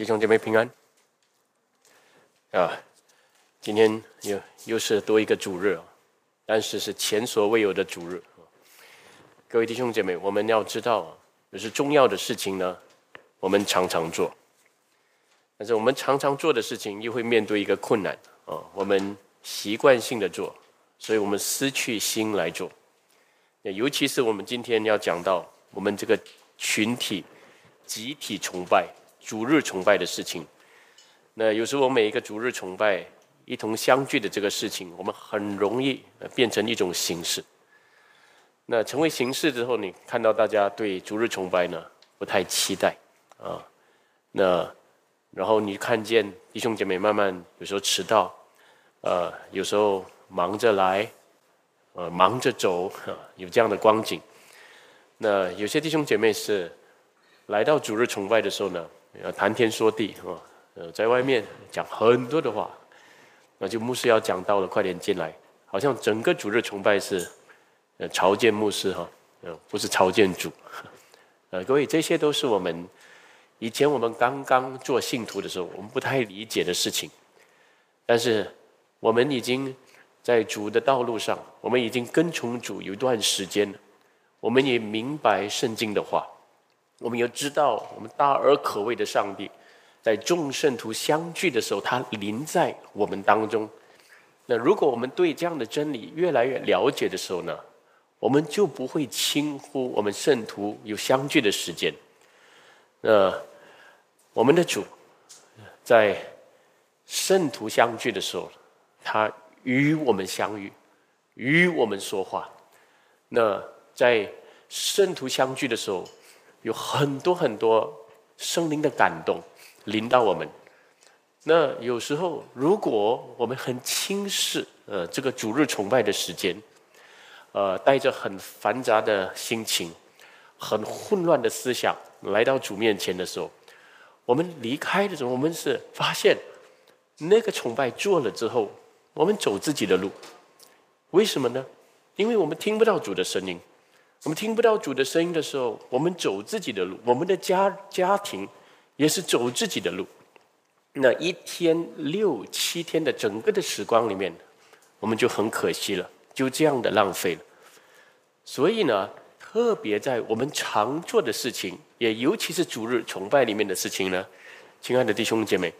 弟兄姐妹平安啊！今天又又是多一个主日，但是是前所未有的主日。各位弟兄姐妹，我们要知道啊，就是重要的事情呢，我们常常做，但是我们常常做的事情又会面对一个困难啊，我们习惯性的做，所以我们失去心来做。尤其是我们今天要讲到我们这个群体集体崇拜。主日崇拜的事情，那有时候我每一个主日崇拜一同相聚的这个事情，我们很容易变成一种形式。那成为形式之后，你看到大家对主日崇拜呢不太期待啊。那然后你看见弟兄姐妹慢慢有时候迟到，呃，有时候忙着来，呃，忙着走，有这样的光景。那有些弟兄姐妹是来到主日崇拜的时候呢。要谈天说地啊，呃，在外面讲很多的话，那就牧师要讲到了，快点进来，好像整个主日崇拜是呃朝见牧师哈，呃，不是朝见主，呃，各位这些都是我们以前我们刚刚做信徒的时候，我们不太理解的事情，但是我们已经在主的道路上，我们已经跟从主有一段时间了，我们也明白圣经的话。我们要知道，我们大而可畏的上帝，在众圣徒相聚的时候，他临在我们当中。那如果我们对这样的真理越来越了解的时候呢，我们就不会轻忽我们圣徒有相聚的时间。那我们的主在圣徒相聚的时候，他与我们相遇，与我们说话。那在圣徒相聚的时候。有很多很多生灵的感动临到我们。那有时候，如果我们很轻视呃这个主日崇拜的时间，呃带着很繁杂的心情、很混乱的思想来到主面前的时候，我们离开的时候，我们是发现那个崇拜做了之后，我们走自己的路。为什么呢？因为我们听不到主的声音。我们听不到主的声音的时候，我们走自己的路；我们的家家庭也是走自己的路。那一天六七天的整个的时光里面，我们就很可惜了，就这样的浪费了。所以呢，特别在我们常做的事情，也尤其是主日崇拜里面的事情呢，亲爱的弟兄姐妹，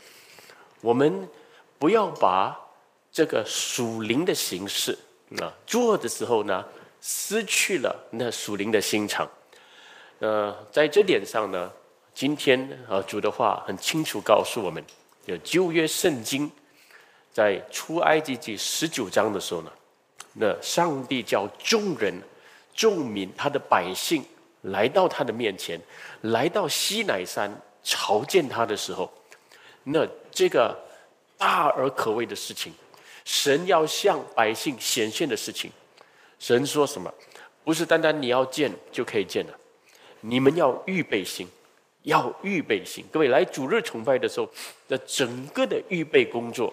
我们不要把这个属灵的形式啊做的时候呢。失去了那属灵的心肠，呃，在这点上呢，今天啊主的话很清楚告诉我们，有旧约圣经在出埃及记十九章的时候呢，那上帝叫众人众民他的百姓来到他的面前，来到西乃山朝见他的时候，那这个大而可畏的事情，神要向百姓显现的事情。神说什么？不是单单你要见就可以见了，你们要预备心，要预备心。各位来主日崇拜的时候，的整个的预备工作，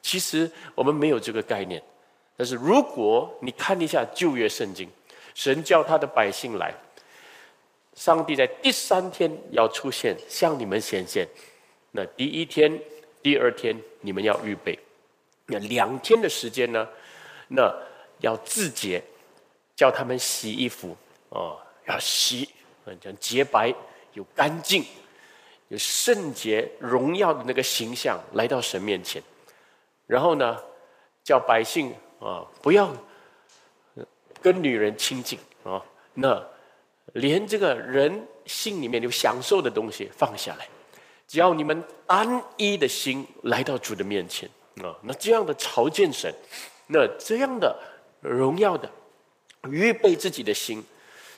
其实我们没有这个概念。但是如果你看一下旧约圣经，神叫他的百姓来，上帝在第三天要出现向你们显现。那第一天、第二天你们要预备，那两天的时间呢？那。要自洁，叫他们洗衣服哦，要洗，讲洁白、有干净、有圣洁、荣耀的那个形象来到神面前。然后呢，叫百姓啊，不要跟女人亲近啊，那连这个人心里面有享受的东西放下来，只要你们单一的心来到主的面前啊，那这样的朝见神，那这样的。荣耀的，预备自己的心，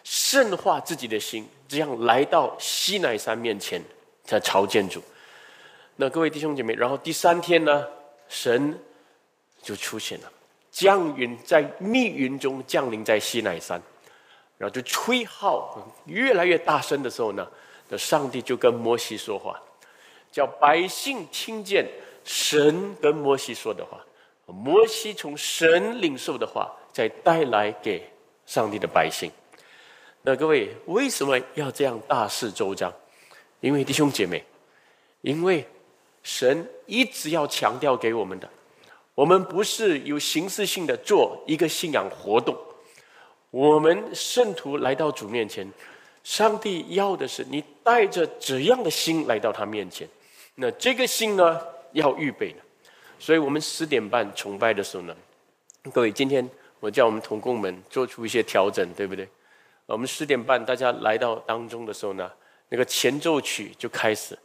圣化自己的心，这样来到西乃山面前，在朝见主。那各位弟兄姐妹，然后第三天呢，神就出现了，降云在密云中降临在西乃山，然后就吹号，越来越大声的时候呢，那上帝就跟摩西说话，叫百姓听见神跟摩西说的话。摩西从神领受的话，再带来给上帝的百姓。那各位为什么要这样大肆周章？因为弟兄姐妹，因为神一直要强调给我们的，我们不是有形式性的做一个信仰活动。我们圣徒来到主面前，上帝要的是你带着怎样的心来到他面前。那这个心呢，要预备的。所以我们十点半崇拜的时候呢，各位，今天我叫我们同工们做出一些调整，对不对？我们十点半大家来到当中的时候呢，那个前奏曲就开始。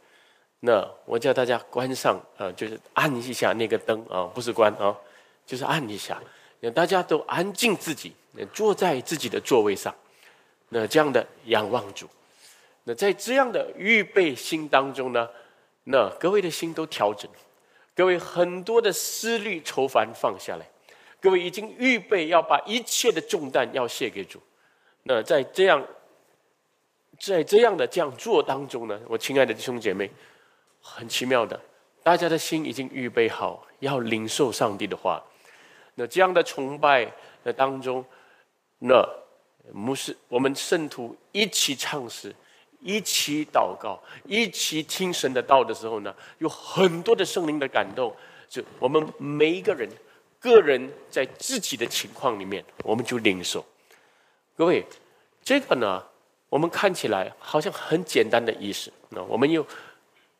那我叫大家关上，呃，就是按一下那个灯啊，不是关啊，就是按一下。那大家都安静自己。坐在自己的座位上，那这样的仰望主，那在这样的预备心当中呢，那各位的心都调整，各位很多的思虑愁烦放下来，各位已经预备要把一切的重担要卸给主。那在这样，在这样的这样做当中呢，我亲爱的弟兄姐妹，很奇妙的，大家的心已经预备好要领受上帝的话。那这样的崇拜的当中。那牧师，我们圣徒一起唱诗，一起祷告，一起听神的道的时候呢，有很多的圣灵的感动。就我们每一个人，个人在自己的情况里面，我们就领受。各位，这个呢，我们看起来好像很简单的仪式。那我们又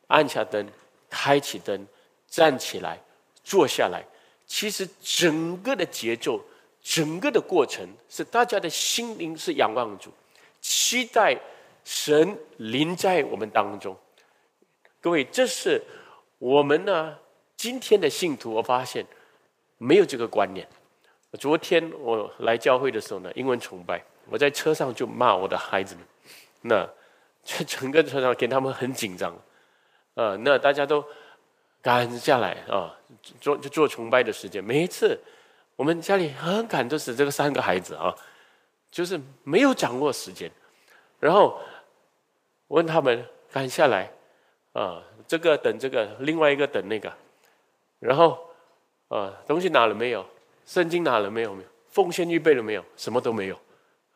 按下灯，开启灯，站起来，坐下来，其实整个的节奏。整个的过程是大家的心灵是仰望主，期待神临在我们当中。各位，这是我们呢今天的信徒，我发现没有这个观念。昨天我来教会的时候呢，英文崇拜，我在车上就骂我的孩子们，那这 整个车上给他们很紧张，啊，那大家都赶下来啊，做就做崇拜的时间，每一次。我们家里很赶，就是这个三个孩子啊，就是没有掌握时间，然后问他们赶下来啊，这个等这个，另外一个等那个，然后啊，东西拿了没有？圣经拿了没有？没有，奉献预备了没有？什么都没有。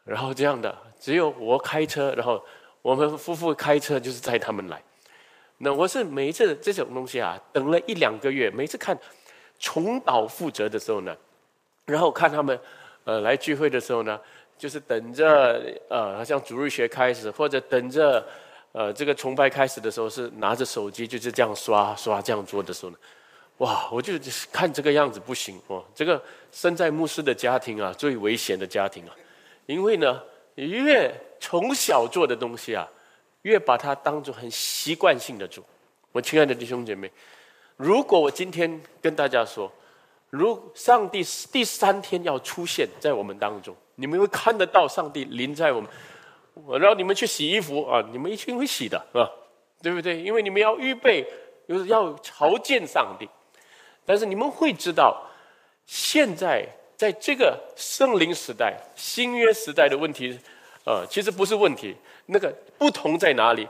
然后这样的，只有我开车，然后我们夫妇开车，就是载他们来。那我是每一次这种东西啊，等了一两个月，每次看重蹈覆辙的时候呢。然后看他们，呃，来聚会的时候呢，就是等着，呃，好像主日学开始，或者等着，呃，这个崇拜开始的时候，是拿着手机就是这样刷刷这样做的时候呢，哇，我就看这个样子不行哦，这个生在牧师的家庭啊，最危险的家庭啊，因为呢，越从小做的东西啊，越把它当做很习惯性的做。我亲爱的弟兄姐妹，如果我今天跟大家说。如上帝第三天要出现在我们当中，你们会看得到上帝临在我们。我让你们去洗衣服啊，你们一定会洗的，是吧？对不对？因为你们要预备，就是要朝见上帝。但是你们会知道，现在在这个圣灵时代、新约时代的问题，呃，其实不是问题。那个不同在哪里？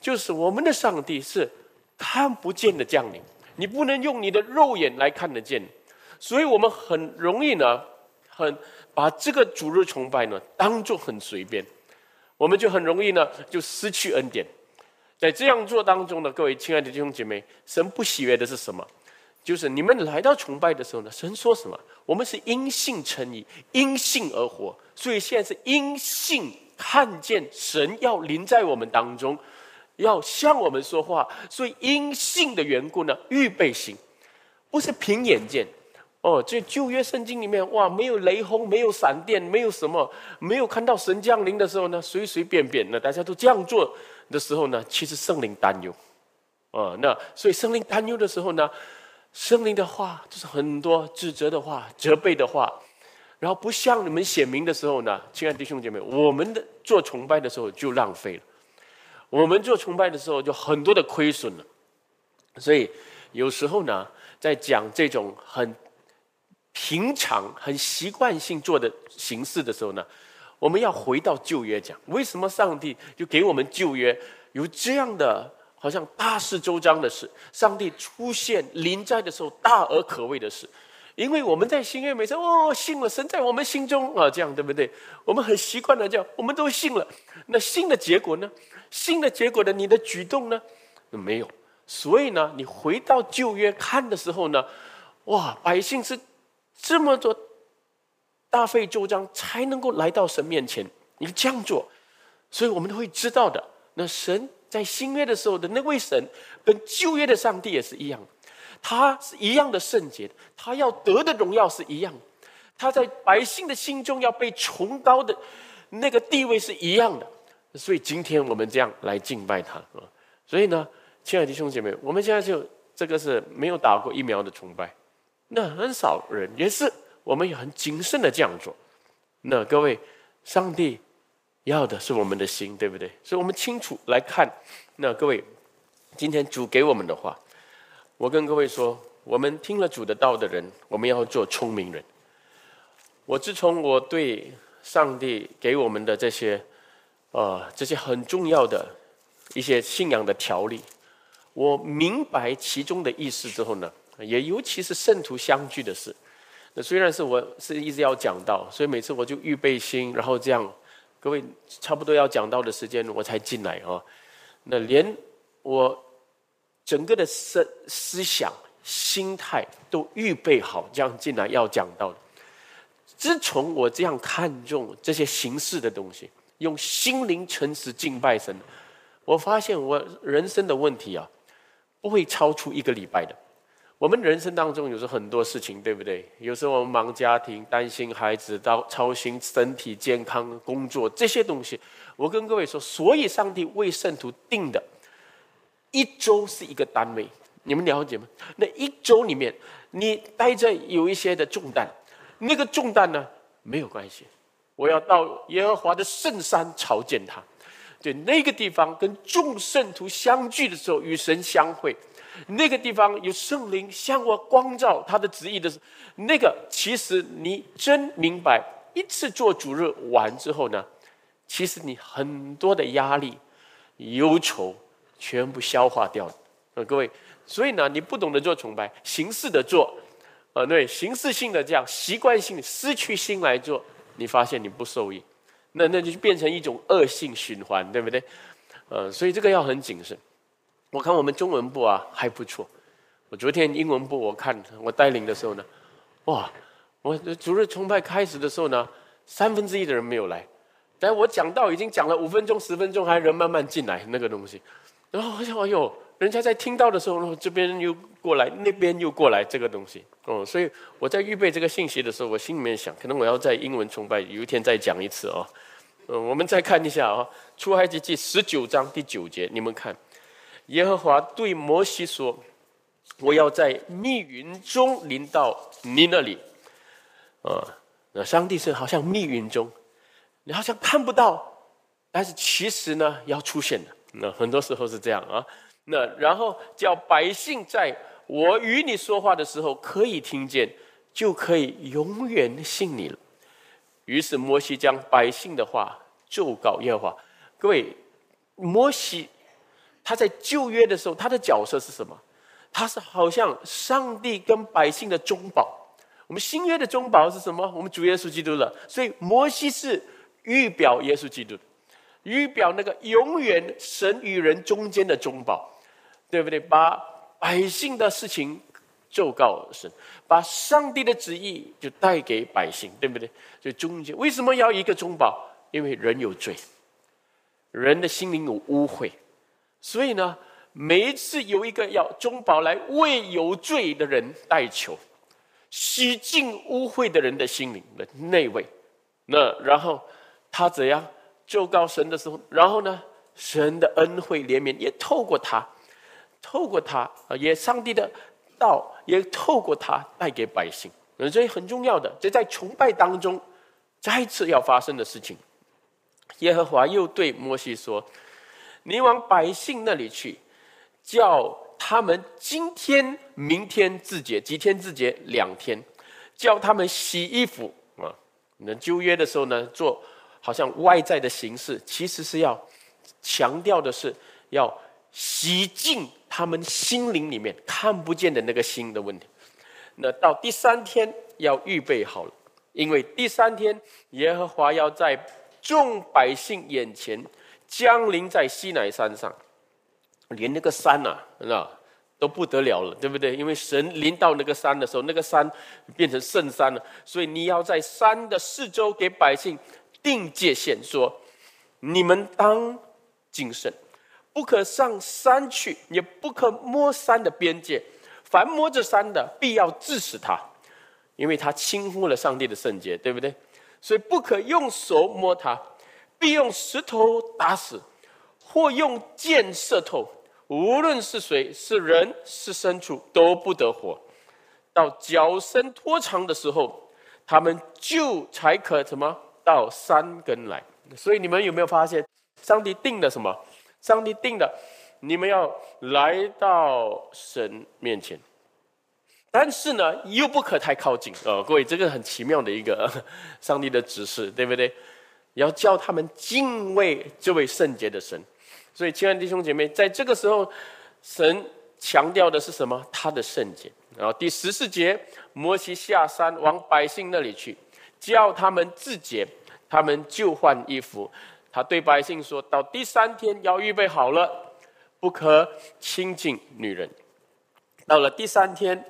就是我们的上帝是看不见的降临，你不能用你的肉眼来看得见。所以我们很容易呢，很把这个主日崇拜呢当做很随便，我们就很容易呢就失去恩典。在这样做当中呢，各位亲爱的弟兄姐妹，神不喜悦的是什么？就是你们来到崇拜的时候呢，神说什么？我们是因信称义，因信而活。所以现在是因信看见神要临在我们当中，要向我们说话。所以因信的缘故呢，预备心，不是凭眼见。哦，这旧约圣经里面，哇，没有雷轰，没有闪电，没有什么，没有看到神降临的时候呢，随随便便，那大家都这样做的时候呢，其实圣灵担忧，哦，那所以圣灵担忧的时候呢，圣灵的话就是很多指责的话、责备的话，然后不向你们显明的时候呢，亲爱的弟兄姐妹，我们的做崇拜的时候就浪费了，我们做崇拜的时候就很多的亏损了，所以有时候呢，在讲这种很。平常很习惯性做的形式的时候呢，我们要回到旧约讲，为什么上帝就给我们旧约有这样的好像大事周章的事？上帝出现临在的时候，大而可畏的事，因为我们在新约每次哦信了神在我们心中啊，这样对不对？我们很习惯的这样，我们都信了。那信的结果呢？信的结果的你的举动呢？没有。所以呢，你回到旧约看的时候呢，哇，百姓是这么多大费周章才能够来到神面前，你这样做，所以我们都会知道的。那神在新约的时候的那位神，跟旧约的上帝也是一样，他是一样的圣洁，他要得的荣耀是一样，他在百姓的心中要被崇高的那个地位是一样的。所以今天我们这样来敬拜他啊，所以呢。亲爱的弟兄姐妹，我们现在就这个是没有打过疫苗的崇拜，那很少人也是我们也很谨慎的这样做。那各位，上帝要的是我们的心，对不对？所以我们清楚来看。那各位，今天主给我们的话，我跟各位说，我们听了主的道的人，我们要做聪明人。我自从我对上帝给我们的这些，呃，这些很重要的一些信仰的条例。我明白其中的意思之后呢，也尤其是圣徒相聚的事。那虽然是我是一直要讲到，所以每次我就预备心，然后这样，各位差不多要讲到的时间我才进来啊。那连我整个的思思想、心态都预备好，这样进来要讲到的。自从我这样看重这些形式的东西，用心灵诚实敬拜神，我发现我人生的问题啊。不会超出一个礼拜的。我们人生当中有时候很多事情，对不对？有时候我们忙家庭、担心孩子、到操心身体健康、工作这些东西。我跟各位说，所以上帝为圣徒定的一周是一个单位，你们了解吗？那一周里面，你带着有一些的重担，那个重担呢没有关系。我要到耶和华的圣山朝见他。对那个地方跟众圣徒相聚的时候，与神相会，那个地方有圣灵向我光照他的旨意的时候，那个其实你真明白，一次做主日完之后呢，其实你很多的压力、忧愁全部消化掉了。呃，各位，所以呢，你不懂得做崇拜，形式的做，呃，对，形式性的这样习惯性失去心来做，你发现你不受益。那那就变成一种恶性循环，对不对？呃，所以这个要很谨慎。我看我们中文部啊还不错。我昨天英文部我看我带领的时候呢，哇，我主日崇拜开始的时候呢，三分之一的人没有来，但我讲到已经讲了五分钟十分钟，还人慢慢进来那个东西。然后我想，哎呦，人家在听到的时候，这边又过来，那边又过来这个东西。哦，所以我在预备这个信息的时候，我心里面想，可能我要在英文崇拜有一天再讲一次哦。嗯，我们再看一下啊，《出埃及记》十九章第九节，你们看，耶和华对摩西说：“我要在密云中临到你那里。”啊，那上帝是好像密云中，你好像看不到，但是其实呢要出现的。那很多时候是这样啊。那然后叫百姓在我与你说话的时候可以听见，就可以永远信你了。于是摩西将百姓的话奏告耶和华。各位，摩西他在旧约的时候，他的角色是什么？他是好像上帝跟百姓的中保。我们新约的中保是什么？我们主耶稣基督了。所以摩西是预表耶稣基督，预表那个永远神与人中间的中保，对不对？把百姓的事情。奏告神，把上帝的旨意就带给百姓，对不对？所以中间为什么要一个中保？因为人有罪，人的心灵有污秽，所以呢，每一次有一个要中保来为有罪的人代求，洗净污秽的人的心灵的内位。那然后他怎样就告神的时候，然后呢，神的恩惠怜悯也透过他，透过他啊，也上帝的。道也透过他带给百姓，所以很重要的。这在崇拜当中再次要发生的事情。耶和华又对摩西说：“你往百姓那里去，叫他们今天、明天自洁，几天自洁？两天，叫他们洗衣服啊。那旧约的时候呢，做好像外在的形式，其实是要强调的是要洗净。”他们心灵里面看不见的那个心的问题，那到第三天要预备好了，因为第三天耶和华要在众百姓眼前降临在西乃山上，连那个山呐，那都不得了了，对不对？因为神临到那个山的时候，那个山变成圣山了，所以你要在山的四周给百姓定界限，说你们当谨慎，不可上山去，也不可摸山的边界。凡摸着山的，必要治死他，因为他轻忽了上帝的圣洁，对不对？所以不可用手摸他，必用石头打死，或用箭射透。无论是谁，是人是牲畜，都不得活。到脚伸拖长的时候，他们就才可什么到山根来。所以你们有没有发现，上帝定的什么？上帝定的，你们要来到神面前。但是呢，又不可太靠近。呃，各位，这个很奇妙的一个 上帝的指示，对不对？要叫他们敬畏这位圣洁的神。所以，亲爱的弟兄姐妹，在这个时候，神强调的是什么？他的圣洁。然后第十四节，摩西下山往百姓那里去，叫他们自洁，他们就换衣服。他对百姓说：“到第三天要预备好了，不可亲近女人。到了第三天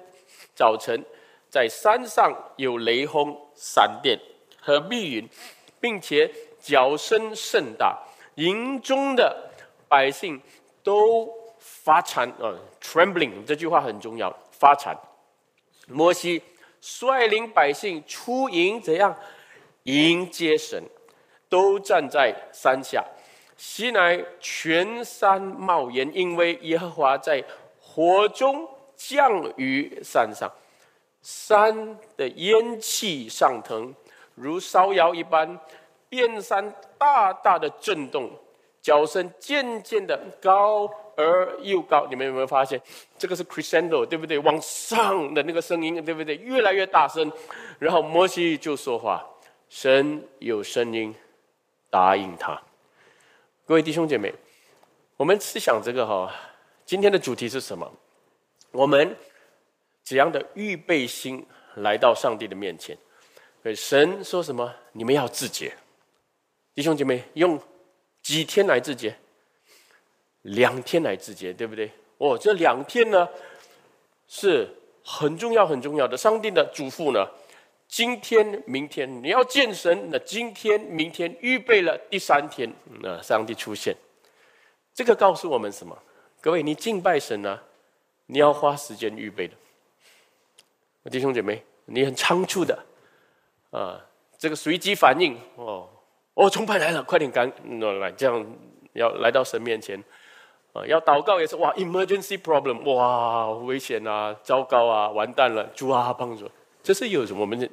早晨，在山上有雷轰、闪电和密云，并且脚声甚大，营中的。”百姓都发颤啊，trembling 这句话很重要，发颤。摩西率领百姓出营，怎样迎接神？都站在山下。西乃全山冒烟，因为耶和华在火中降于山上，山的烟气上腾，如烧窑一般，遍山大大的震动。脚声渐渐的高而又高，你们有没有发现？这个是 crescendo，对不对？往上的那个声音，对不对？越来越大声。然后摩西就说话，神有声音答应他。各位弟兄姐妹，我们思想这个哈，今天的主题是什么？我们怎样的预备心来到上帝的面前？对神说什么？你们要自洁，弟兄姐妹用。几天来自洁？两天来自洁，对不对？哦，这两天呢是很重要、很重要的。上帝的嘱咐呢，今天、明天你要见神，那今天、明天预备了第三天，那上帝出现。这个告诉我们什么？各位，你敬拜神呢，你要花时间预备的。弟兄姐妹，你很仓促的啊，这个随机反应哦。哦，崇拜来了，快点赶来，这样要来到神面前啊！要祷告也是哇，emergency problem，哇，危险啊，糟糕啊，完蛋了，主啊，帮助！这是有什么？我们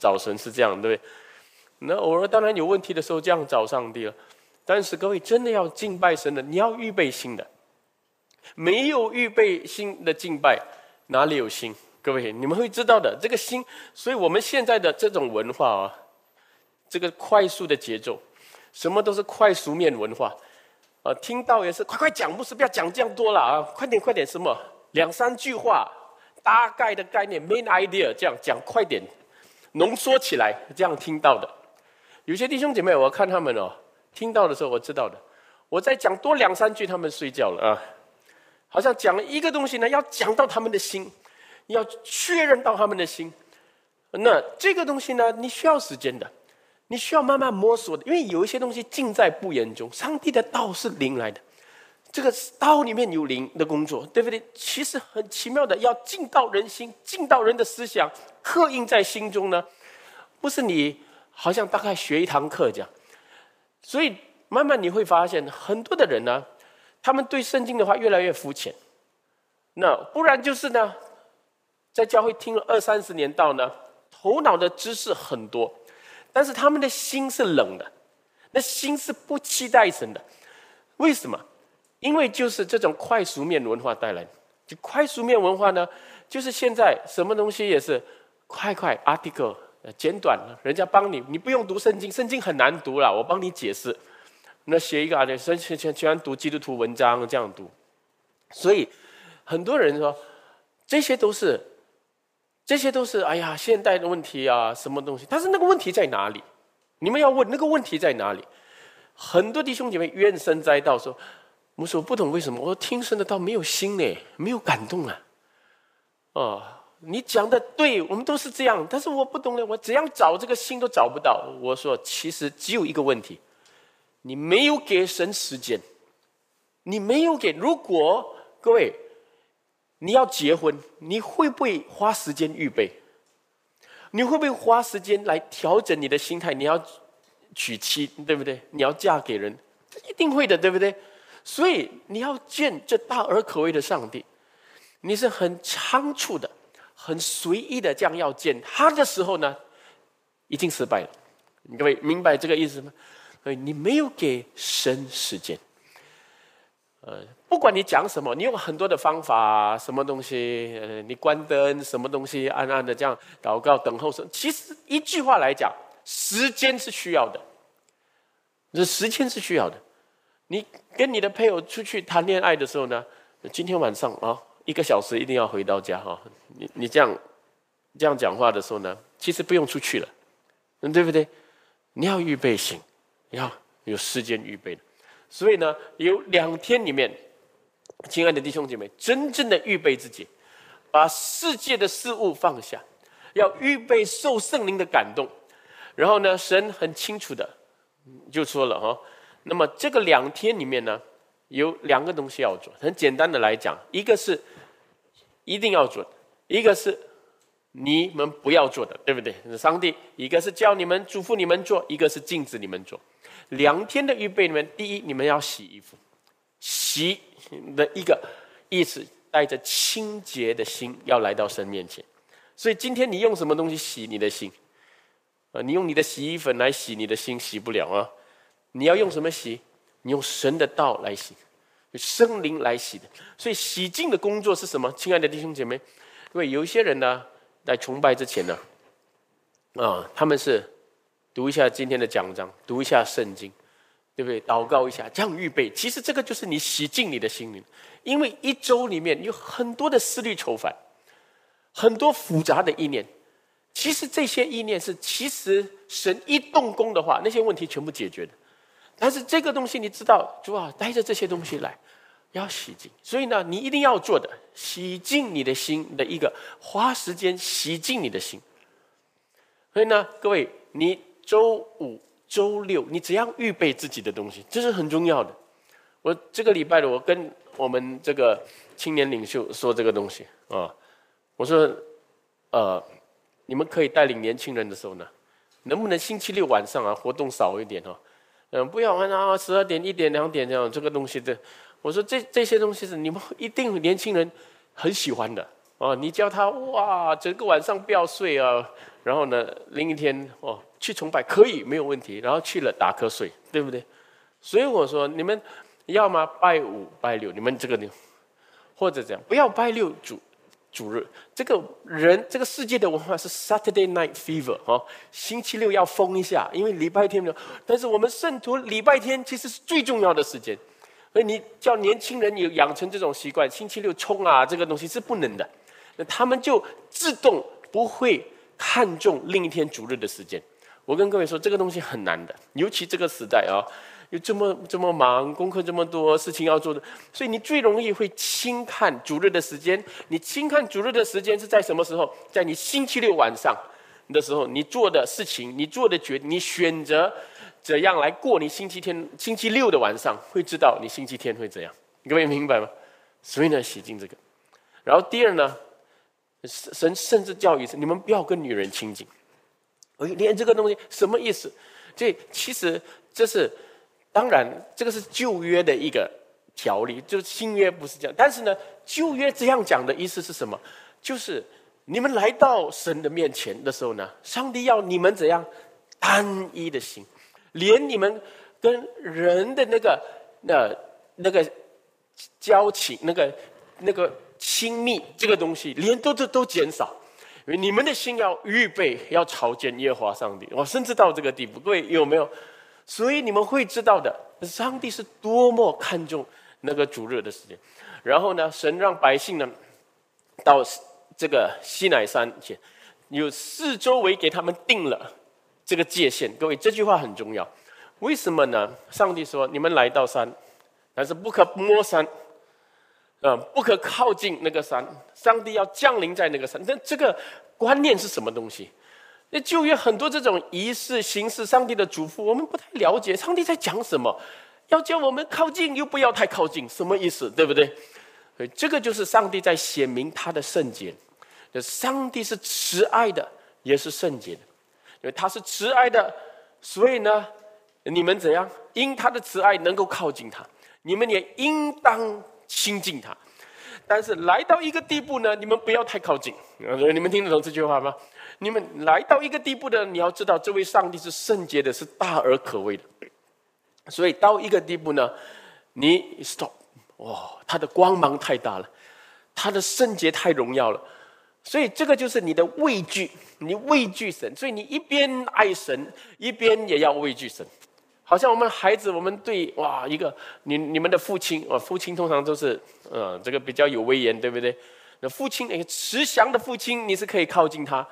找神是这样，对不对？那偶尔当然有问题的时候，这样找上帝了。但是各位真的要敬拜神的，你要预备心的。没有预备心的敬拜，哪里有心？各位你们会知道的，这个心。所以我们现在的这种文化啊。这个快速的节奏，什么都是快熟面文化，啊，听到也是快快讲，不是不要讲这样多了啊，快点快点，什么两三句话，大概的概念，main idea，这样讲快点，浓缩起来，这样听到的。有些弟兄姐妹，我看他们哦，听到的时候我知道的，我再讲多两三句，他们睡觉了啊，好像讲了一个东西呢，要讲到他们的心，要确认到他们的心，那这个东西呢，你需要时间的。你需要慢慢摸索的，因为有一些东西尽在不言中。上帝的道是灵来的，这个道里面有灵的工作，对不对？其实很奇妙的，要进到人心，进到人的思想，刻印在心中呢，不是你好像大概学一堂课这样。所以慢慢你会发现，很多的人呢，他们对圣经的话越来越肤浅。那不然就是呢，在教会听了二三十年道呢，头脑的知识很多。但是他们的心是冷的，那心是不期待神的，为什么？因为就是这种快熟面文化带来。就快熟面文化呢，就是现在什么东西也是快快 article 简短，人家帮你，你不用读圣经，圣经很难读了，我帮你解释。那写一个啊，全全全全读基督徒文章这样读，所以很多人说这些都是。这些都是哎呀，现代的问题啊，什么东西？但是那个问题在哪里？你们要问那个问题在哪里？很多弟兄姐妹怨声载道说：“我说不懂为什么？我听神的道没有心呢，没有感动啊。哦，你讲的对，我们都是这样，但是我不懂了，我怎样找这个心都找不到。我说，其实只有一个问题，你没有给神时间，你没有给。如果各位你要结婚，你会不会花时间预备？你会不会花时间来调整你的心态？你要娶妻，对不对？你要嫁给人，一定会的，对不对？所以你要见这大而可畏的上帝，你是很仓促的、很随意的这样要见他的时候呢，已经失败了。各位明白这个意思吗？所以你没有给神时间。呃，不管你讲什么，你用很多的方法，什么东西，呃，你关灯，什么东西，暗暗的这样祷告等候神。其实一句话来讲，时间是需要的，这时间是需要的。你跟你的配偶出去谈恋爱的时候呢，今天晚上啊，一个小时一定要回到家哈。你你这样这样讲话的时候呢，其实不用出去了，嗯，对不对？你要预备心，要有时间预备。所以呢，有两天里面，亲爱的弟兄姐妹，真正的预备自己，把世界的事物放下，要预备受圣灵的感动。然后呢，神很清楚的就说了哈。那么这个两天里面呢，有两个东西要做。很简单的来讲，一个是一定要做，一个是你们不要做的，对不对？上帝一个是叫你们嘱咐你们做，一个是禁止你们做。两天的预备里面，第一，你们要洗衣服，洗的一个意思，带着清洁的心要来到神面前。所以今天你用什么东西洗你的心？啊，你用你的洗衣粉来洗你的心，洗不了啊。你要用什么洗？你用神的道来洗，生灵来洗的。所以洗净的工作是什么？亲爱的弟兄姐妹，因为有一些人呢，在崇拜之前呢，啊，他们是读一下今天的讲章，读一下圣经，对不对？祷告一下，这样预备。其实这个就是你洗净你的心灵，因为一周里面有很多的思虑愁烦，很多复杂的意念。其实这些意念是，其实神一动工的话，那些问题全部解决的。但是这个东西你知道，主啊，带着这些东西来，要洗净。所以呢，你一定要做的，洗净你的心的一个，花时间洗净你的心。所以呢，各位，你周五、周六，你怎样预备自己的东西，这是很重要的。我这个礼拜的，我跟我们这个青年领袖说这个东西啊，我说，呃，你们可以带领年轻人的时候呢，能不能星期六晚上啊，活动少一点哈？嗯，不要啊！十二点、一点、两点这样，这个东西的，我说这这些东西是你们一定年轻人很喜欢的啊。你叫他哇，整个晚上不要睡啊，然后呢，另一天哦去崇拜可以没有问题，然后去了打瞌睡，对不对？所以我说你们要么拜五拜六，你们这个呢或者这样，不要拜六主。主日，这个人，这个世界的文化是 Saturday Night Fever 哈，星期六要疯一下，因为礼拜天没有。但是我们圣徒礼拜天其实是最重要的时间，所以你叫年轻人有养成这种习惯，星期六冲啊，这个东西是不能的。那他们就自动不会看重另一天主日的时间。我跟各位说，这个东西很难的，尤其这个时代啊。又这么这么忙，功课这么多，事情要做的，所以你最容易会轻看主日的时间。你轻看主日的时间是在什么时候？在你星期六晚上的时候，你做的事情，你做的决，你选择怎样来过你星期天、星期六的晚上，会知道你星期天会怎样。各位明白吗？所以呢，洗净这个。然后第二呢，神甚至教育是：你们不要跟女人亲近。哎，连这个东西什么意思？这其实这是。当然，这个是旧约的一个条例，就是新约不是这样。但是呢，旧约这样讲的意思是什么？就是你们来到神的面前的时候呢，上帝要你们怎样单一的心，连你们跟人的那个那那个交情、那个那个亲密这个东西，连都都都减少，因为你们的心要预备要朝见耶和华上帝。我甚至到这个地步，各位有没有？所以你们会知道的，上帝是多么看重那个主日的时间。然后呢，神让百姓呢到这个西乃山前，有四周围给他们定了这个界限。各位，这句话很重要。为什么呢？上帝说：“你们来到山，但是不可摸山，啊，不可靠近那个山。上帝要降临在那个山，那这个观念是什么东西？那旧约很多这种仪式形式，上帝的嘱咐，我们不太了解。上帝在讲什么？要叫我们靠近，又不要太靠近，什么意思？对不对？所以这个就是上帝在显明他的圣洁。上帝是慈爱的，也是圣洁的，因为他是慈爱的，所以呢，你们怎样？因他的慈爱能够靠近他，你们也应当亲近他。但是来到一个地步呢，你们不要太靠近。你们听得懂这句话吗？你们来到一个地步的，你要知道，这位上帝是圣洁的，是大而可畏的。所以到一个地步呢，你 stop，哇，他的光芒太大了，他的圣洁太荣耀了。所以这个就是你的畏惧，你畏惧神，所以你一边爱神，一边也要畏惧神。好像我们孩子，我们对哇一个你你们的父亲，哦，父亲通常都是嗯这个比较有威严，对不对？那父亲那个慈祥的父亲，你是可以靠近他。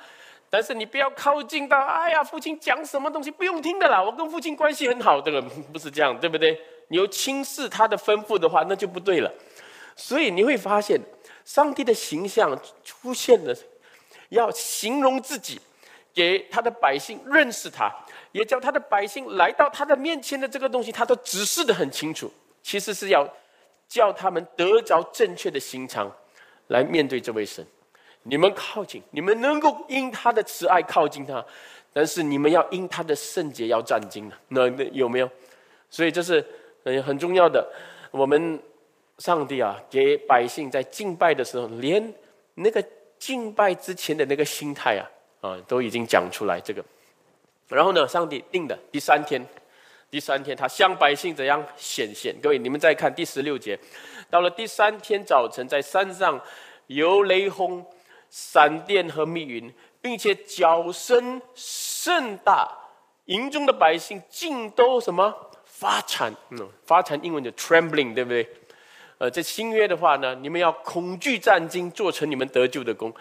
但是你不要靠近到，哎呀，父亲讲什么东西不用听的啦，我跟父亲关系很好，这个不是这样，对不对？你有轻视他的吩咐的话，那就不对了。所以你会发现，上帝的形象出现了，要形容自己，给他的百姓认识他，也叫他的百姓来到他的面前的这个东西，他都指示的很清楚。其实是要叫他们得着正确的心肠，来面对这位神。你们靠近，你们能够因他的慈爱靠近他，但是你们要因他的圣洁要战惊的，那那有没有？所以这是很很重要的。我们上帝啊，给百姓在敬拜的时候，连那个敬拜之前的那个心态啊，啊，都已经讲出来这个。然后呢，上帝定的第三天，第三天他向百姓怎样显现？各位，你们再看第十六节，到了第三天早晨，在山上有雷轰。闪电和密云，并且脚声甚大，营中的百姓尽都什么发颤？嗯，发颤英文就 trembling，对不对？呃，在新约的话呢，你们要恐惧战惊，做成你们得救的功。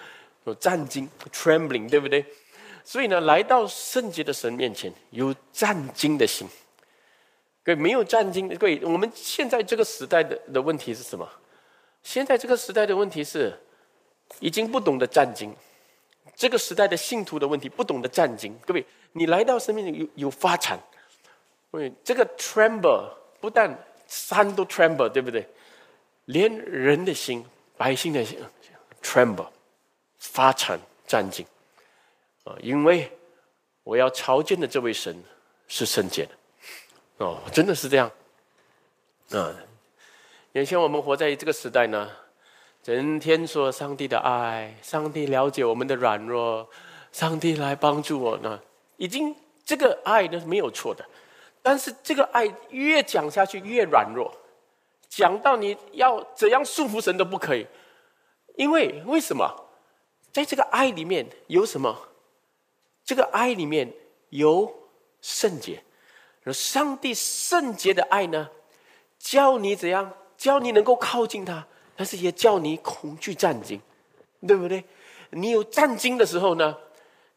有战惊 trembling，对不对？所以呢，来到圣洁的神面前，有战惊的心。各位没有战惊，各位，我们现在这个时代的的问题是什么？现在这个时代的问题是。已经不懂得战经，这个时代的信徒的问题，不懂得战经。各位，你来到生命有有发展，喂，这个 tremble 不但山都 tremble，对不对？连人的心、百姓的心 tremble，发产战经因为我要朝见的这位神是圣洁的哦，真的是这样啊！眼前我们活在这个时代呢。整天说上帝的爱，上帝了解我们的软弱，上帝来帮助我呢。已经这个爱呢是没有错的，但是这个爱越讲下去越软弱，讲到你要怎样束缚神都不可以，因为为什么？在这个爱里面有什么？这个爱里面有圣洁，而上帝圣洁的爱呢，教你怎样？教你能够靠近他。但是也叫你恐惧战惊，对不对？你有战惊的时候呢，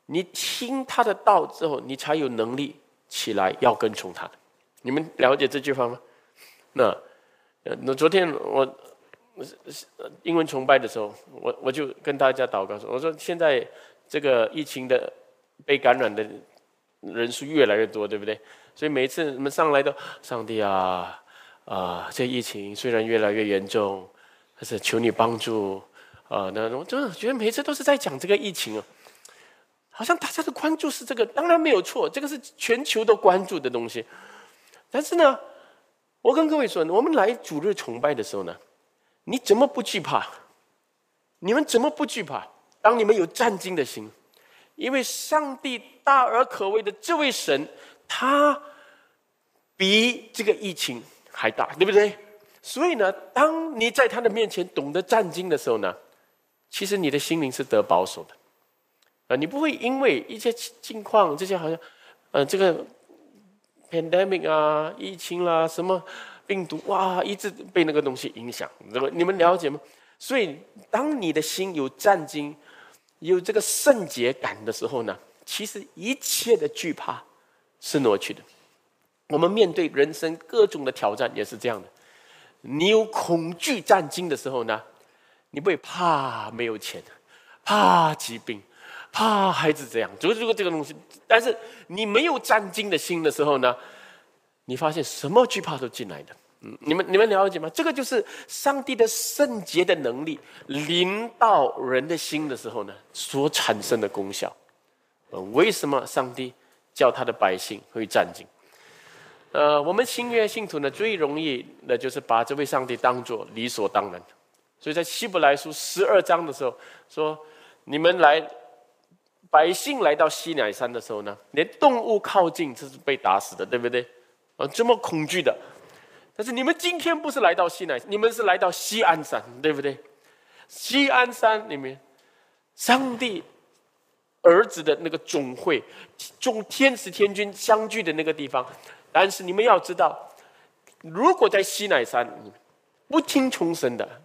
你听他的道之后，你才有能力起来要跟从他。你们了解这句话吗？那那昨天我英文崇拜的时候，我我就跟大家祷告说：“我说现在这个疫情的被感染的人数越来越多，对不对？所以每一次你们上来都，上帝啊啊，这疫情虽然越来越严重。”但是求你帮助啊！那我真的觉得每次都是在讲这个疫情啊，好像大家的关注是这个，当然没有错，这个是全球都关注的东西。但是呢，我跟各位说，我们来主日崇拜的时候呢，你怎么不惧怕？你们怎么不惧怕？当你们有战惊的心，因为上帝大而可畏的这位神，他比这个疫情还大，对不对？所以呢，当你在他的面前懂得战经的时候呢，其实你的心灵是得保守的，啊，你不会因为一些境况，这些好像，呃，这个 pandemic 啊，疫情啦，什么病毒哇，一直被那个东西影响，你们了解吗？所以，当你的心有战经，有这个圣洁感的时候呢，其实一切的惧怕是挪去的。我们面对人生各种的挑战也是这样的。你有恐惧战惊的时候呢，你不会怕没有钱，怕疾病，怕孩子这样，就是这个这个东西。但是你没有战惊的心的时候呢，你发现什么惧怕都进来的。嗯，你们你们了解吗？这个就是上帝的圣洁的能力临到人的心的时候呢，所产生的功效。呃，为什么上帝叫他的百姓会战惊？呃，我们新约信徒呢，最容易的就是把这位上帝当作理所当然。所以在希伯来书十二章的时候说：“你们来，百姓来到西乃山的时候呢，连动物靠近这是被打死的，对不对？啊，这么恐惧的。但是你们今天不是来到西乃，你们是来到西安山，对不对？西安山里面，上帝儿子的那个总会，众天使天君相聚的那个地方。”但是你们要知道，如果在西乃山不听从神的，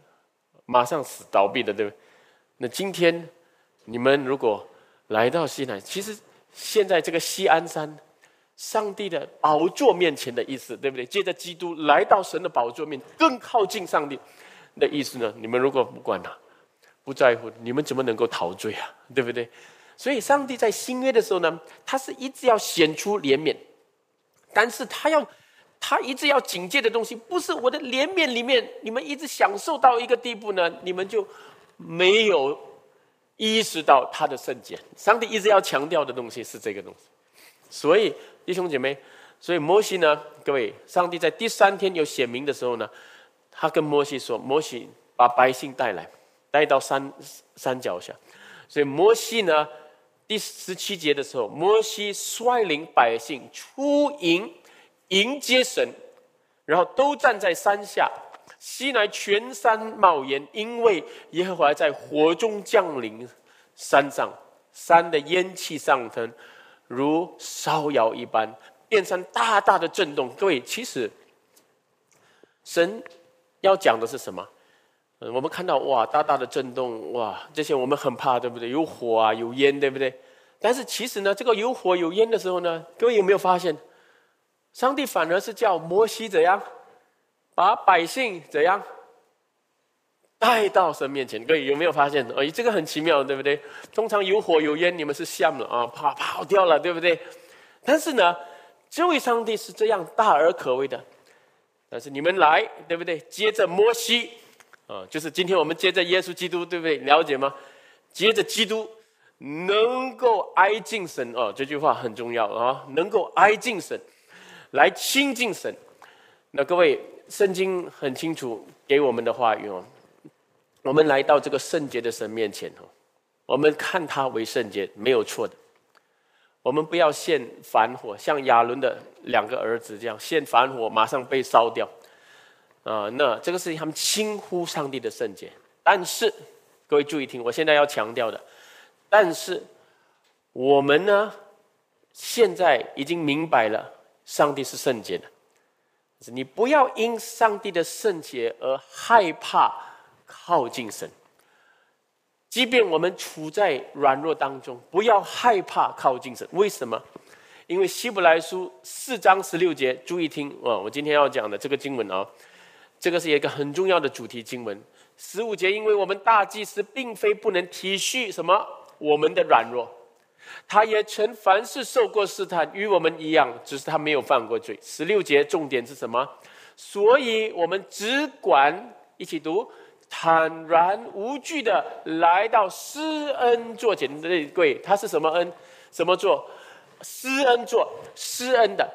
马上死倒闭的，对不对？那今天你们如果来到西乃，其实现在这个西安山，上帝的宝座面前的意思，对不对？借着基督来到神的宝座面，更靠近上帝的意思呢？你们如果不管他，不在乎，你们怎么能够陶醉啊？对不对？所以上帝在新约的时候呢，他是一直要显出怜悯。但是他要，他一直要警戒的东西，不是我的怜悯里面，你们一直享受到一个地步呢，你们就没有意识到他的圣洁。上帝一直要强调的东西是这个东西。所以弟兄姐妹，所以摩西呢，各位，上帝在第三天有显明的时候呢，他跟摩西说：“摩西把百姓带来，带到山山脚下。”所以摩西呢。第十七节的时候，摩西率领百姓出营迎接神，然后都站在山下。西来全山冒烟，因为耶和华在火中降临山上，山的烟气上腾，如烧窑一般，变成大大的震动。各位，其实神要讲的是什么？嗯，我们看到哇，大大的震动，哇，这些我们很怕，对不对？有火啊，有烟，对不对？但是其实呢，这个有火有烟的时候呢，各位有没有发现，上帝反而是叫摩西怎样，把百姓怎样带到神面前？各位有没有发现？哎，这个很奇妙，对不对？通常有火有烟，你们是笑了啊，跑跑掉了，对不对？但是呢，这位上帝是这样大而可畏的。但是你们来，对不对？接着摩西。啊，就是今天我们接着耶稣基督，对不对？了解吗？接着基督能够挨近神哦，这句话很重要啊，能够挨近神，来亲近神。那各位，圣经很清楚给我们的话语哦，我们来到这个圣洁的神面前哦，我们看他为圣洁，没有错的。我们不要献凡火，像亚伦的两个儿子这样献凡火，马上被烧掉。啊，那这个是他们轻忽上帝的圣洁。但是，各位注意听，我现在要强调的，但是我们呢，现在已经明白了，上帝是圣洁的。你不要因上帝的圣洁而害怕靠近神。即便我们处在软弱当中，不要害怕靠近神。为什么？因为希伯来书四章十六节，注意听啊，我今天要讲的这个经文啊。这个是一个很重要的主题经文，十五节，因为我们大祭司并非不能体恤什么我们的软弱，他也曾凡事受过试探，与我们一样，只是他没有犯过罪。十六节重点是什么？所以我们只管一起读，坦然无惧的来到施恩座前的柜，他是什么恩？什么座？施恩座，施恩的。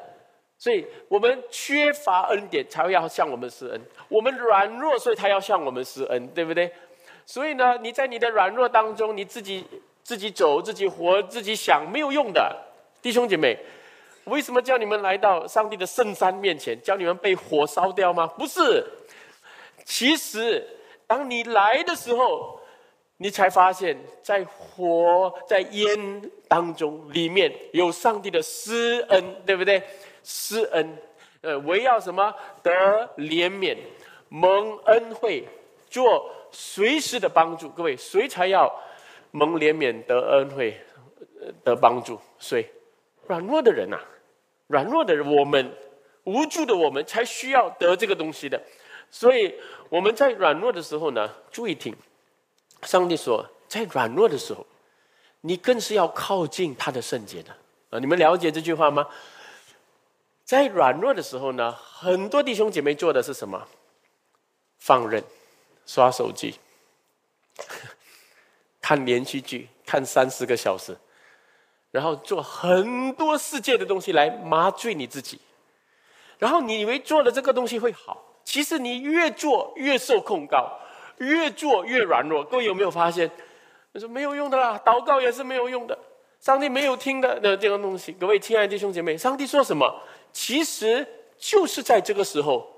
所以我们缺乏恩典，才会要向我们施恩；我们软弱，所以他要向我们施恩，对不对？所以呢，你在你的软弱当中，你自己自己走、自己活、自己想，没有用的，弟兄姐妹。为什么叫你们来到上帝的圣山面前，叫你们被火烧掉吗？不是。其实，当你来的时候，你才发现，在火、在烟当中，里面有上帝的施恩，对不对？施恩，呃，围绕什么得怜悯、蒙恩惠、做随时的帮助。各位，谁才要蒙怜悯、得恩惠、得帮助？谁？软弱的人呐，软弱的人，我们无助的我们才需要得这个东西的。所以我们在软弱的时候呢，注意听，上帝说，在软弱的时候，你更是要靠近他的圣洁的啊！你们了解这句话吗？在软弱的时候呢，很多弟兄姐妹做的是什么？放任、刷手机、看连续剧，看三四个小时，然后做很多世界的东西来麻醉你自己。然后你以为做了这个东西会好，其实你越做越受控告，越做越软弱。各位有没有发现？你说没有用的啦，祷告也是没有用的，上帝没有听的的这个东西。各位亲爱的弟兄姐妹，上帝说什么？其实就是在这个时候。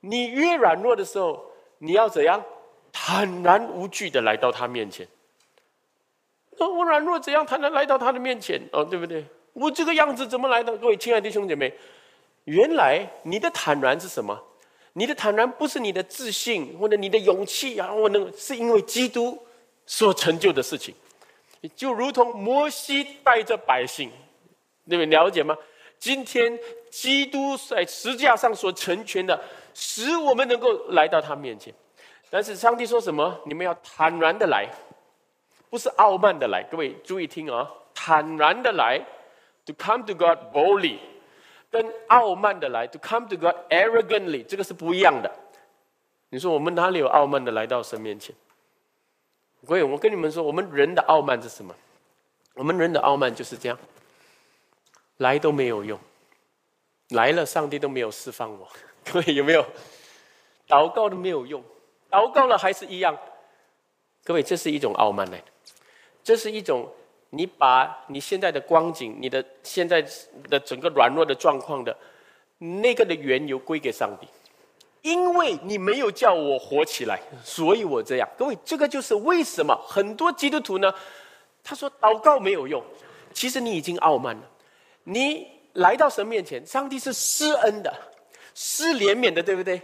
你越软弱的时候，你要怎样坦然无惧的来到他面前？那我软弱怎样坦然来到他的面前？哦，对不对？我这个样子怎么来的？各位亲爱的弟兄姐妹，原来你的坦然是什么？你的坦然不是你的自信或者你的勇气啊，我能是因为基督所成就的事情，就如同摩西带着百姓，你们了解吗？今天基督在十字架上所成全的。使我们能够来到他面前，但是上帝说什么？你们要坦然的来，不是傲慢的来。各位注意听啊，坦然的来，to come to God boldly，跟傲慢的来，to come to God arrogantly，这个是不一样的。你说我们哪里有傲慢的来到神面前？各位，我跟你们说，我们人的傲慢是什么？我们人的傲慢就是这样，来都没有用，来了上帝都没有释放我。各位有没有祷告都没有用，祷告了还是一样。各位，这是一种傲慢来的，这是一种你把你现在的光景、你的现在的整个软弱的状况的那个的缘由归给上帝，因为你没有叫我活起来，所以我这样。各位，这个就是为什么很多基督徒呢？他说祷告没有用，其实你已经傲慢了。你来到神面前，上帝是施恩的。施怜悯的，对不对？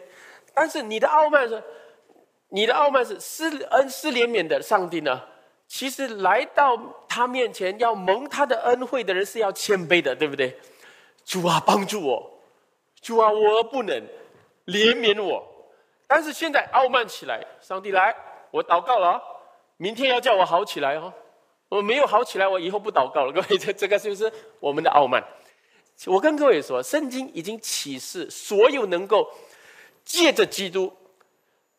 但是你的傲慢是，你的傲慢是施恩施怜悯的上帝呢？其实来到他面前要蒙他的恩惠的人是要谦卑的，对不对？主啊，帮助我！主啊，我不能怜悯我。但是现在傲慢起来，上帝来，我祷告了，明天要叫我好起来哦。我没有好起来，我以后不祷告了。各位，这这个是不是我们的傲慢。我跟各位说，圣经已经启示所有能够借着基督、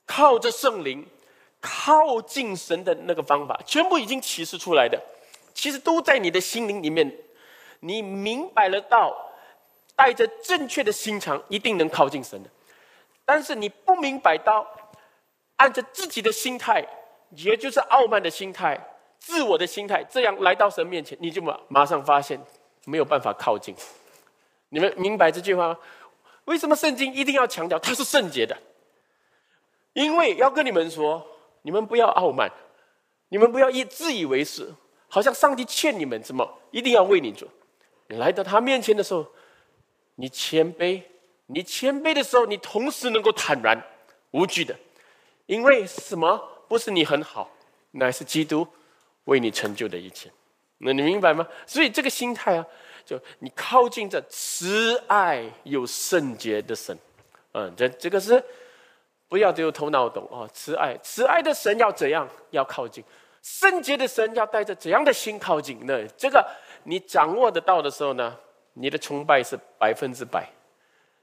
靠着圣灵靠近神的那个方法，全部已经启示出来的，其实都在你的心灵里面。你明白了道，带着正确的心肠，一定能靠近神的。但是你不明白道，按着自己的心态，也就是傲慢的心态、自我的心态，这样来到神面前，你就马马上发现没有办法靠近。你们明白这句话吗？为什么圣经一定要强调它是圣洁的？因为要跟你们说，你们不要傲慢，你们不要以自以为是，好像上帝欠你们什么，一定要为你做。你来到他面前的时候，你谦卑，你谦卑的时候，你同时能够坦然无惧的，因为什么？不是你很好，乃是基督为你成就的一切。那你明白吗？所以这个心态啊。就你靠近这慈爱又圣洁的神，嗯，这这个是不要只有头脑懂哦。慈爱，慈爱的神要怎样？要靠近圣洁的神，要带着怎样的心靠近？那这个你掌握得到的时候呢，你的崇拜是百分之百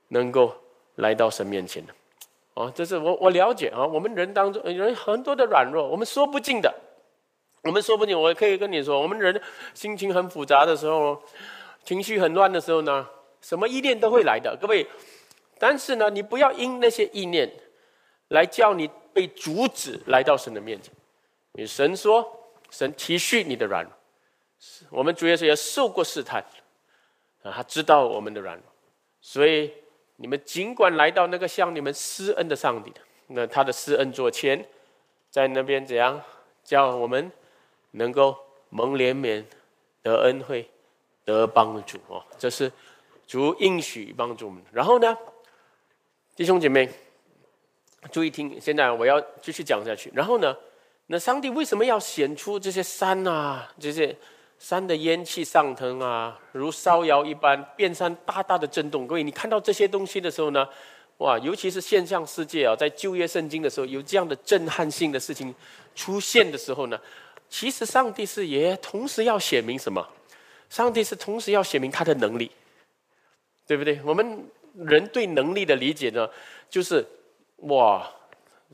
能够来到神面前的。哦，这是我我了解啊。我们人当中人很多的软弱，我们说不尽的，我们说不尽。我可以跟你说，我们人心情很复杂的时候。情绪很乱的时候呢，什么意念都会来的，各位。但是呢，你不要因那些意念来叫你被阻止来到神的面前。与神说，神体恤你的软弱。我们主耶稣也受过试探，啊，他知道我们的软弱。所以你们尽管来到那个向你们施恩的上帝的，那他的施恩座前，在那边怎样叫我们能够蒙怜悯得恩惠。得帮助哦，这是主应许帮助我们。然后呢，弟兄姐妹，注意听，现在我要继续讲下去。然后呢，那上帝为什么要显出这些山啊，这些山的烟气上腾啊，如烧窑一般，变山大大的震动？各位，你看到这些东西的时候呢，哇，尤其是现象世界啊，在旧约圣经的时候，有这样的震撼性的事情出现的时候呢，其实上帝是也同时要显明什么？上帝是同时要显明他的能力，对不对？我们人对能力的理解呢，就是哇，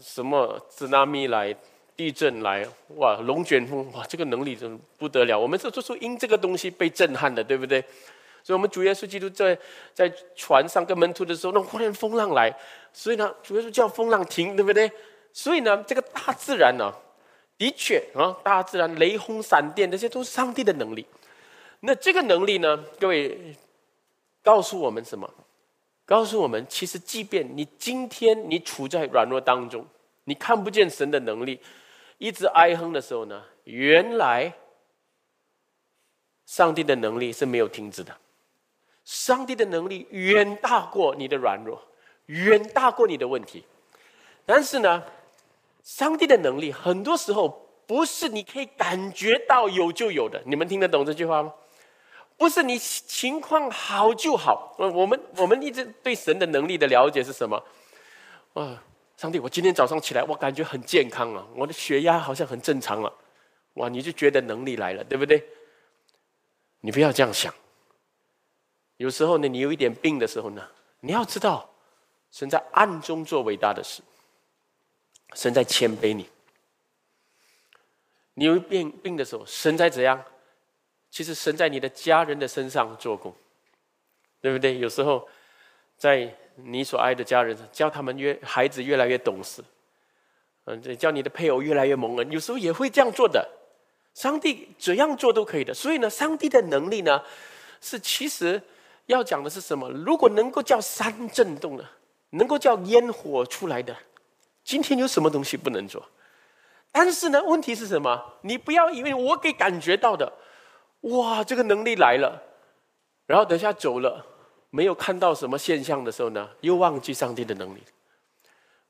什么子纳米来，地震来，哇，龙卷风，哇，这个能力真不得了。我们是做出因这个东西被震撼的，对不对？所以，我们主耶稣基督在在船上跟门徒的时候，那忽然风浪来，所以呢，主耶稣叫风浪停，对不对？所以呢，这个大自然呢，的确啊，大自然雷轰闪电，这些都是上帝的能力。那这个能力呢，各位告诉我们什么？告诉我们，其实即便你今天你处在软弱当中，你看不见神的能力，一直哀哼的时候呢，原来上帝的能力是没有停止的。上帝的能力远大过你的软弱，远大过你的问题。但是呢，上帝的能力很多时候不是你可以感觉到有就有的。你们听得懂这句话吗？不是你情况好就好。我们我们一直对神的能力的了解是什么？啊，上帝，我今天早上起来，我感觉很健康啊，我的血压好像很正常了。哇，你就觉得能力来了，对不对？你不要这样想。有时候呢，你有一点病的时候呢，你要知道，神在暗中做伟大的事，神在谦卑你。你有病病的时候，神在怎样？其实神在你的家人的身上做工，对不对？有时候在你所爱的家人，教他们越孩子越来越懂事，嗯，这教你的配偶越来越蒙恩，有时候也会这样做的。上帝怎样做都可以的。所以呢，上帝的能力呢，是其实。要讲的是什么？如果能够叫山震动的，能够叫烟火出来的，今天有什么东西不能做？但是呢，问题是什么？你不要以为我给感觉到的，哇，这个能力来了，然后等下走了，没有看到什么现象的时候呢，又忘记上帝的能力。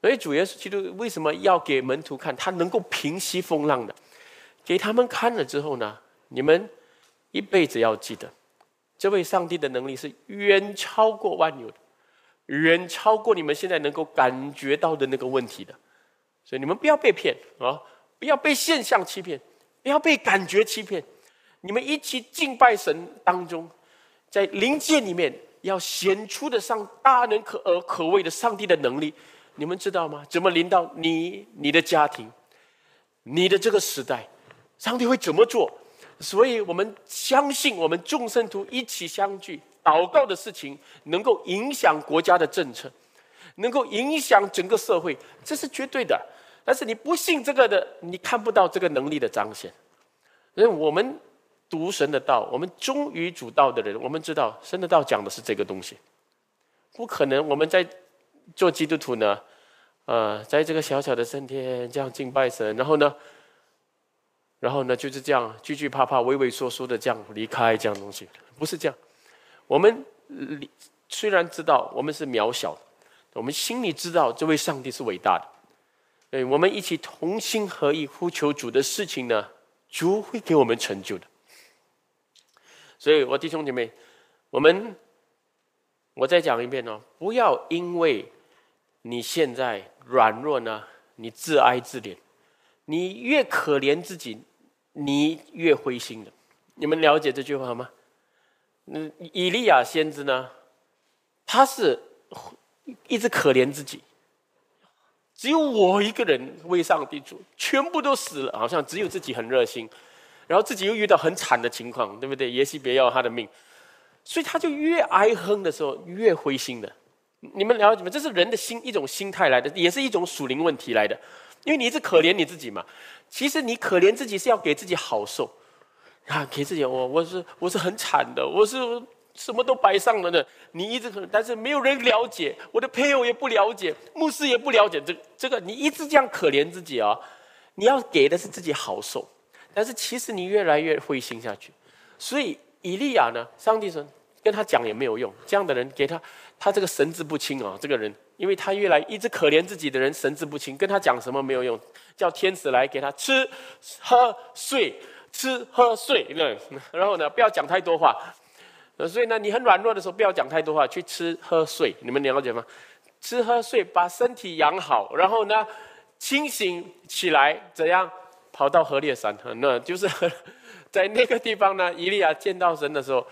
所以主耶稣基督为什么要给门徒看他能够平息风浪的？给他们看了之后呢，你们一辈子要记得。这位上帝的能力是远超过万有，远超过你们现在能够感觉到的那个问题的，所以你们不要被骗啊！不要被现象欺骗，不要被感觉欺骗。你们一起敬拜神当中，在灵界里面要显出的上大能可而可畏的上帝的能力，你们知道吗？怎么临到你、你的家庭、你的这个时代，上帝会怎么做？所以我们相信，我们众生徒一起相聚祷告的事情，能够影响国家的政策，能够影响整个社会，这是绝对的。但是你不信这个的，你看不到这个能力的彰显。所以我们读神的道，我们忠于主道的人，我们知道神的道讲的是这个东西。不可能我们在做基督徒呢，呃，在这个小小的圣天这样敬拜神，然后呢？然后呢，就是这样惧惧怕怕、畏畏缩缩的这样离开这样东西，不是这样。我们虽然知道我们是渺小，我们心里知道这位上帝是伟大的。对，我们一起同心合意呼求主的事情呢，主会给我们成就的。所以，我弟兄姐妹，我们我再讲一遍哦，不要因为你现在软弱呢，你自哀自怜，你越可怜自己。你越灰心的，你们了解这句话吗？嗯，以利亚先知呢，他是一直可怜自己，只有我一个人为上帝主，全部都死了，好像只有自己很热心，然后自己又遇到很惨的情况，对不对？耶西别要他的命，所以他就越哀哼的时候越灰心的。你们了解吗？这是人的心一种心态来的，也是一种属灵问题来的，因为你一直可怜你自己嘛。其实你可怜自己是要给自己好受，啊，给自己我我是我是很惨的，我是什么都摆上了的。你一直可，但是没有人了解，我的配偶也不了解，牧师也不了解这这个。你一直这样可怜自己啊，你要给的是自己好受，但是其实你越来越灰心下去。所以以利亚呢，上帝说跟他讲也没有用，这样的人给他他这个神志不清啊，这个人。因为他越来一直可怜自己的人神志不清，跟他讲什么没有用，叫天使来给他吃喝睡，吃喝睡，然后呢不要讲太多话，所以呢你很软弱的时候不要讲太多话，去吃喝睡，你们了解吗？吃喝睡，把身体养好，然后呢，清醒起来，怎样跑到河烈山？那就是 在那个地方呢。伊利亚见到神的时候，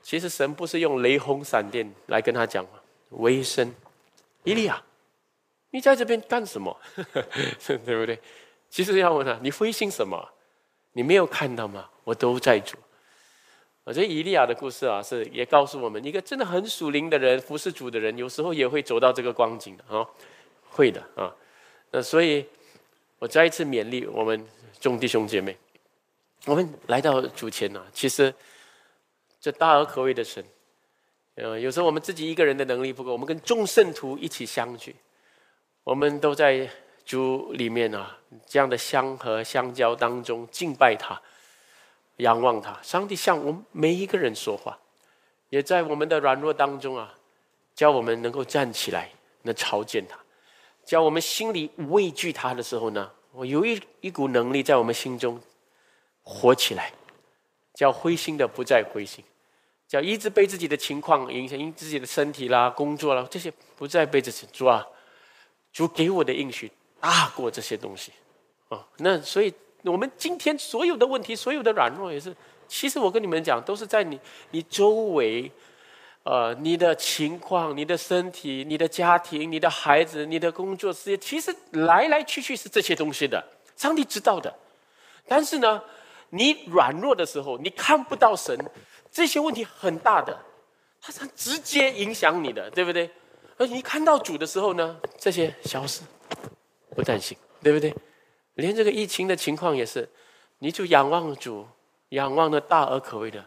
其实神不是用雷轰闪电来跟他讲吗？微声，伊利亚，你在这边干什么？对不对？其实要问他，你灰心什么？你没有看到吗？我都在做。我觉得以利亚的故事啊，是也告诉我们，一个真的很属灵的人，服侍主的人，有时候也会走到这个光景的啊，会的啊。那所以，我再一次勉励我们众弟兄姐妹，我们来到主前啊，其实这大而可畏的神，呃，有时候我们自己一个人的能力不够，我们跟众圣徒一起相聚，我们都在主里面啊，这样的相和相交当中敬拜他。仰望他，上帝向我们每一个人说话，也在我们的软弱当中啊，教我们能够站起来，能朝见他；叫我们心里畏惧他的时候呢，我有一一股能力在我们心中活起来，叫灰心的不再灰心，叫一直被自己的情况影响，因自己的身体啦、工作啦这些不再被这些主啊，主给我的应许大过这些东西啊，那所以。我们今天所有的问题，所有的软弱，也是，其实我跟你们讲，都是在你你周围，呃，你的情况、你的身体、你的家庭、你的孩子、你的工作事业，其实来来去去是这些东西的。上帝知道的，但是呢，你软弱的时候，你看不到神，这些问题很大的，它是直接影响你的，对不对？而你看到主的时候呢，这些消失，不担心，对不对？连这个疫情的情况也是，你就仰望主，仰望的大而可畏的，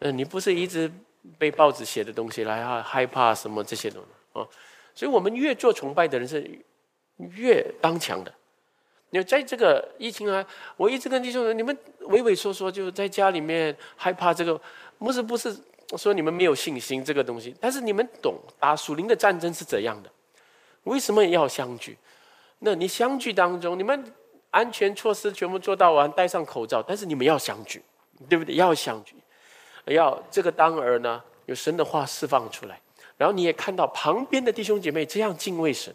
嗯，你不是一直被报纸写的东西来啊害怕什么这些东西哦，所以我们越做崇拜的人是越刚强的。你在这个疫情啊，我一直跟弟兄们，你们畏畏缩缩就在家里面害怕这个，不是不是说你们没有信心这个东西，但是你们懂打属灵的战争是怎样的？为什么要相聚？那你相聚当中，你们。安全措施全部做到完，戴上口罩，但是你们要相聚，对不对？要相聚，要这个当儿呢，有神的话释放出来，然后你也看到旁边的弟兄姐妹这样敬畏神，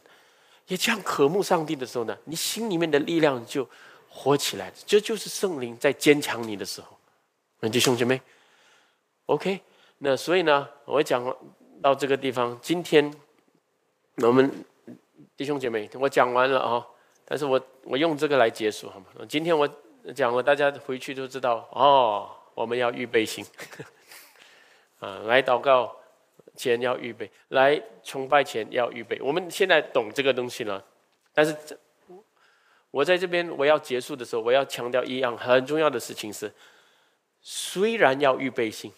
也这样渴慕上帝的时候呢，你心里面的力量就活起来这就是圣灵在坚强你的时候。弟兄姐妹，OK，那所以呢，我讲到这个地方，今天我们弟兄姐妹，我讲完了啊。但是我我用这个来结束好吗？今天我讲了，大家回去都知道哦。我们要预备心，啊，来祷告前要预备，来崇拜前要预备。我们现在懂这个东西了，但是这我在这边我要结束的时候，我要强调一样很重要的事情是：虽然要预备心，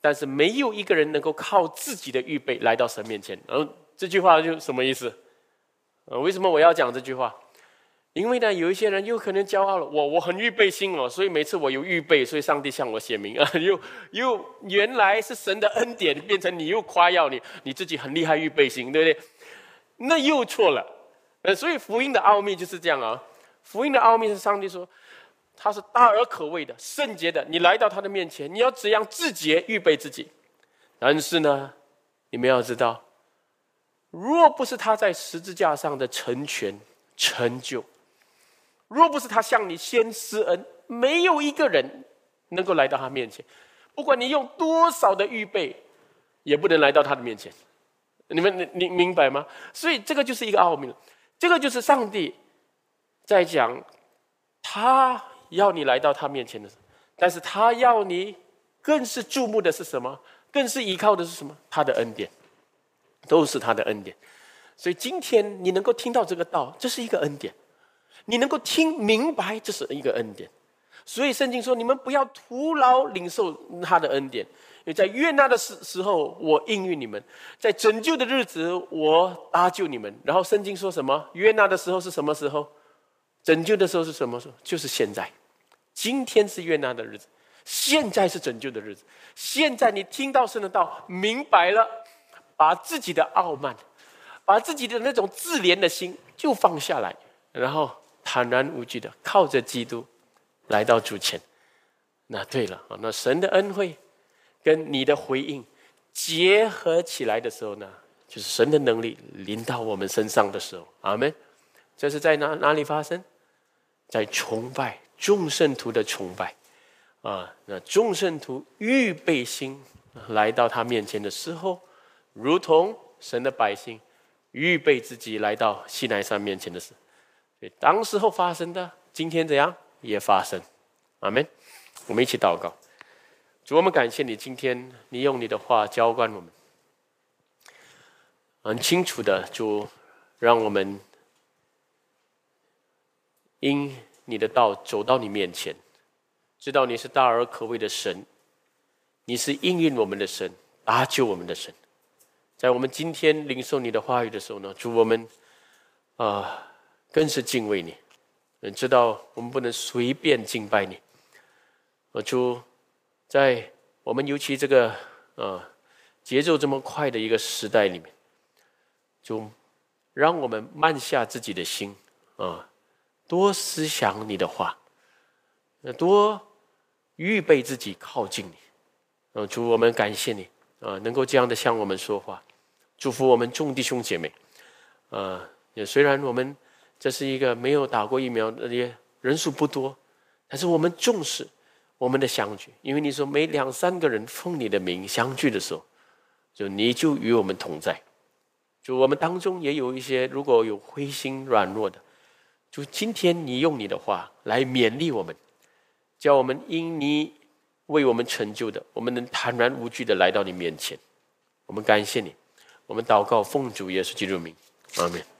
但是没有一个人能够靠自己的预备来到神面前。然后这句话就什么意思？呃，为什么我要讲这句话？因为呢，有一些人又可能骄傲了，我我很预备心哦，所以每次我有预备，所以上帝向我写明啊，又又原来是神的恩典，变成你又夸耀你你自己很厉害预备心，对不对？那又错了，呃，所以福音的奥秘就是这样啊，福音的奥秘是上帝说他是大而可畏的、圣洁的，你来到他的面前，你要怎样自洁预备自己？但是呢，你们要知道，若不是他在十字架上的成全成就。若不是他向你先施恩，没有一个人能够来到他面前。不管你用多少的预备，也不能来到他的面前。你们，你明白吗？所以这个就是一个奥秘，这个就是上帝在讲，他要你来到他面前的时候，但是他要你更是注目的是什么？更是依靠的是什么？他的恩典，都是他的恩典。所以今天你能够听到这个道，这是一个恩典。你能够听明白，这是一个恩典。所以圣经说：“你们不要徒劳领受他的恩典，因为在悦纳的时时候，我应允你们；在拯救的日子，我搭救你们。”然后圣经说什么？悦纳的时候是什么时候？拯救的时候是什么时候？就是现在。今天是悦纳的日子，现在是拯救的日子。现在你听到神的道，明白了，把自己的傲慢，把自己的那种自怜的心就放下来，然后。坦然无惧的靠着基督来到主前，那对了啊，那神的恩惠跟你的回应结合起来的时候呢，就是神的能力临到我们身上的时候，阿门。这是在哪哪里发生？在崇拜众圣徒的崇拜啊！那众圣徒预备心来到他面前的时候，如同神的百姓预备自己来到西奈山面前的时候，所以当时候发生的，今天怎样也发生。阿门。我们一起祷告，主，我们感谢你，今天你用你的话浇灌我们，很清楚的，主，让我们。因你的道走到你面前，知道你是大而可畏的神，你是应允我们的神，搭救我们的神。在我们今天领受你的话语的时候呢，主我们啊更是敬畏你，知道我们不能随便敬拜你。呃，主在我们尤其这个啊节奏这么快的一个时代里面，就让我们慢下自己的心啊。多思想你的话，多预备自己靠近你。呃，主，我们感谢你啊，能够这样的向我们说话，祝福我们众弟兄姐妹。呃，也虽然我们这是一个没有打过疫苗的人数不多，但是我们重视我们的相聚，因为你说每两三个人奉你的名相聚的时候，就你就与我们同在。就我们当中也有一些如果有灰心软弱的。就今天，你用你的话来勉励我们，叫我们因你为我们成就的，我们能坦然无惧的来到你面前。我们感谢你，我们祷告奉主耶稣基督名，阿门。